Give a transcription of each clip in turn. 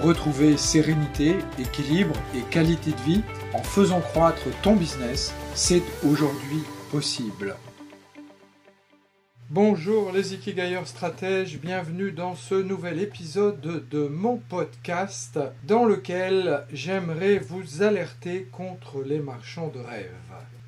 retrouver sérénité, équilibre et qualité de vie en faisant croître ton business, c'est aujourd'hui possible. Bonjour les Ikigayers stratèges, bienvenue dans ce nouvel épisode de mon podcast dans lequel j'aimerais vous alerter contre les marchands de rêves.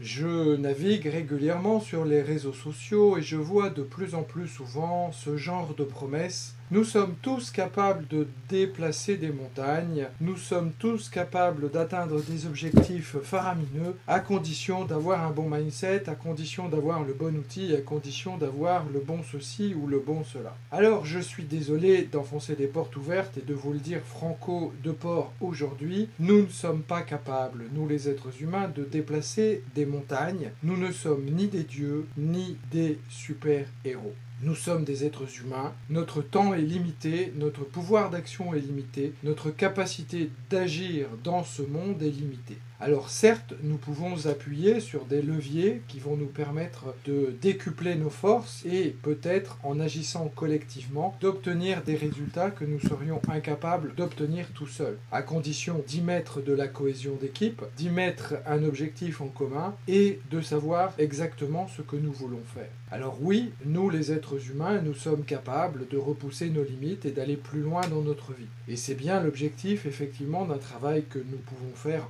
Je navigue régulièrement sur les réseaux sociaux et je vois de plus en plus souvent ce genre de promesses nous sommes tous capables de déplacer des montagnes, nous sommes tous capables d'atteindre des objectifs faramineux à condition d'avoir un bon mindset, à condition d'avoir le bon outil, à condition d'avoir le bon ceci ou le bon cela. Alors je suis désolé d'enfoncer des portes ouvertes et de vous le dire franco de port aujourd'hui, nous ne sommes pas capables, nous les êtres humains, de déplacer des montagnes, nous ne sommes ni des dieux ni des super-héros. Nous sommes des êtres humains, notre temps est limité, notre pouvoir d'action est limité, notre capacité d'agir dans ce monde est limitée. Alors certes, nous pouvons appuyer sur des leviers qui vont nous permettre de décupler nos forces et peut-être en agissant collectivement d'obtenir des résultats que nous serions incapables d'obtenir tout seuls, à condition d'y mettre de la cohésion d'équipe, d'y mettre un objectif en commun et de savoir exactement ce que nous voulons faire. Alors oui, nous les êtres humains, nous sommes capables de repousser nos limites et d'aller plus loin dans notre vie. Et c'est bien l'objectif effectivement d'un travail que nous pouvons faire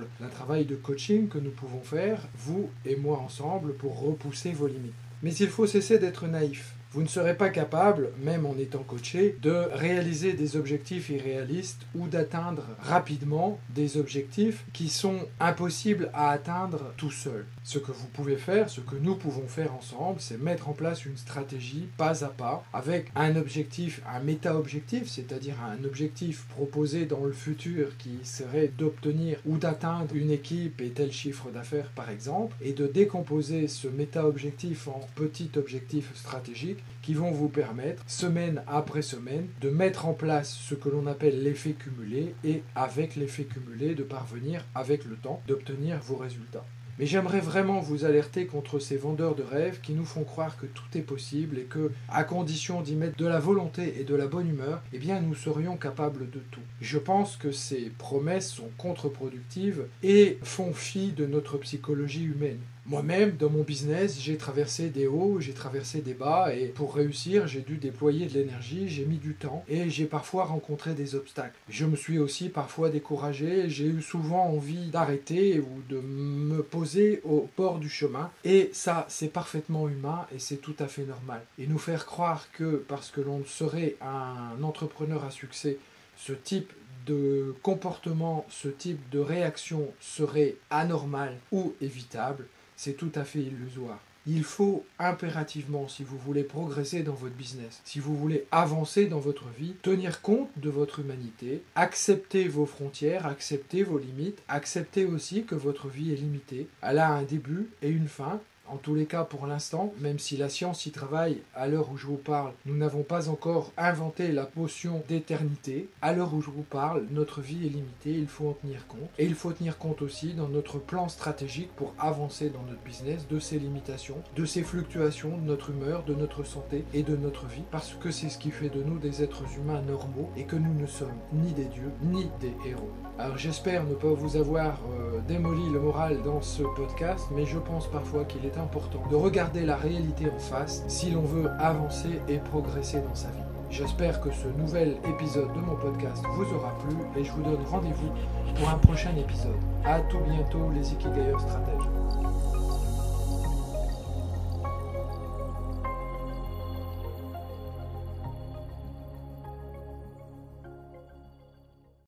ensemble d'un travail de coaching que nous pouvons faire, vous et moi ensemble, pour repousser vos limites. Mais il faut cesser d'être naïf. Vous ne serez pas capable, même en étant coaché, de réaliser des objectifs irréalistes ou d'atteindre rapidement des objectifs qui sont impossibles à atteindre tout seul. Ce que vous pouvez faire, ce que nous pouvons faire ensemble, c'est mettre en place une stratégie pas à pas avec un objectif, un méta-objectif, c'est-à-dire un objectif proposé dans le futur qui serait d'obtenir ou d'atteindre une équipe et tel chiffre d'affaires par exemple, et de décomposer ce méta-objectif en petits objectifs stratégiques qui vont vous permettre, semaine après semaine, de mettre en place ce que l'on appelle l'effet cumulé et avec l'effet cumulé de parvenir avec le temps d'obtenir vos résultats. Mais j'aimerais vraiment vous alerter contre ces vendeurs de rêves qui nous font croire que tout est possible et que, à condition d'y mettre de la volonté et de la bonne humeur, eh bien nous serions capables de tout. Je pense que ces promesses sont contre-productives et font fi de notre psychologie humaine. Moi-même, dans mon business, j'ai traversé des hauts, j'ai traversé des bas, et pour réussir, j'ai dû déployer de l'énergie, j'ai mis du temps, et j'ai parfois rencontré des obstacles. Je me suis aussi parfois découragé, j'ai eu souvent envie d'arrêter ou de me poser au bord du chemin, et ça, c'est parfaitement humain, et c'est tout à fait normal. Et nous faire croire que parce que l'on serait un entrepreneur à succès, ce type de comportement, ce type de réaction serait anormal ou évitable, c'est tout à fait illusoire. Il faut impérativement, si vous voulez progresser dans votre business, si vous voulez avancer dans votre vie, tenir compte de votre humanité, accepter vos frontières, accepter vos limites, accepter aussi que votre vie est limitée. Elle a un début et une fin, en tous les cas, pour l'instant, même si la science y travaille, à l'heure où je vous parle, nous n'avons pas encore inventé la potion d'éternité. À l'heure où je vous parle, notre vie est limitée, il faut en tenir compte. Et il faut tenir compte aussi dans notre plan stratégique pour avancer dans notre business de ces limitations, de ces fluctuations de notre humeur, de notre santé et de notre vie, parce que c'est ce qui fait de nous des êtres humains normaux et que nous ne sommes ni des dieux ni des héros. Alors j'espère ne pas vous avoir euh, démoli le moral dans ce podcast, mais je pense parfois qu'il est important de regarder la réalité en face si l'on veut avancer et progresser dans sa vie. J'espère que ce nouvel épisode de mon podcast vous aura plu et je vous donne rendez-vous pour un prochain épisode. A tout bientôt les Ikigayers stratèges.